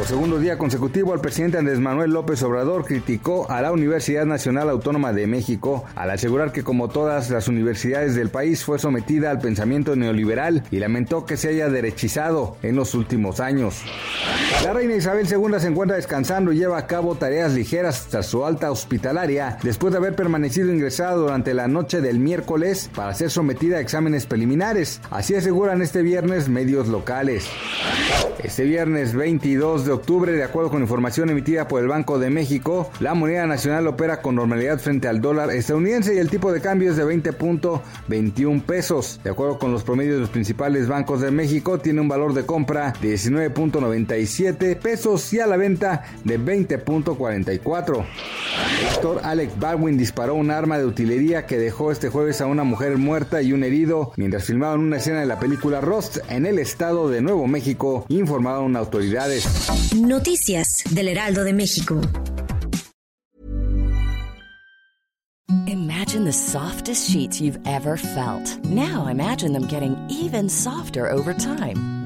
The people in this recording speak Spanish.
Por segundo día consecutivo, el presidente Andrés Manuel López Obrador criticó a la Universidad Nacional Autónoma de México al asegurar que como todas las universidades del país fue sometida al pensamiento neoliberal y lamentó que se haya derechizado en los últimos años. La reina Isabel II se encuentra descansando y lleva a cabo tareas ligeras tras su alta hospitalaria después de haber permanecido ingresada durante la noche del miércoles para ser sometida a exámenes preliminares. Así aseguran este viernes medios locales. Este viernes 22 de octubre, de acuerdo con información emitida por el Banco de México, la moneda nacional opera con normalidad frente al dólar estadounidense y el tipo de cambio es de 20.21 pesos. De acuerdo con los promedios de los principales bancos de México, tiene un valor de compra de 19.97 pesos y a la venta de 20.44. El actor Alec Baldwin disparó un arma de utilería que dejó este jueves a una mujer muerta y un herido mientras filmaban una escena de la película Rust en el estado de Nuevo México, informaron autoridades. Noticias del Heraldo de México. Imagine the softest sheets you've ever felt. Now imagine them getting even softer over time.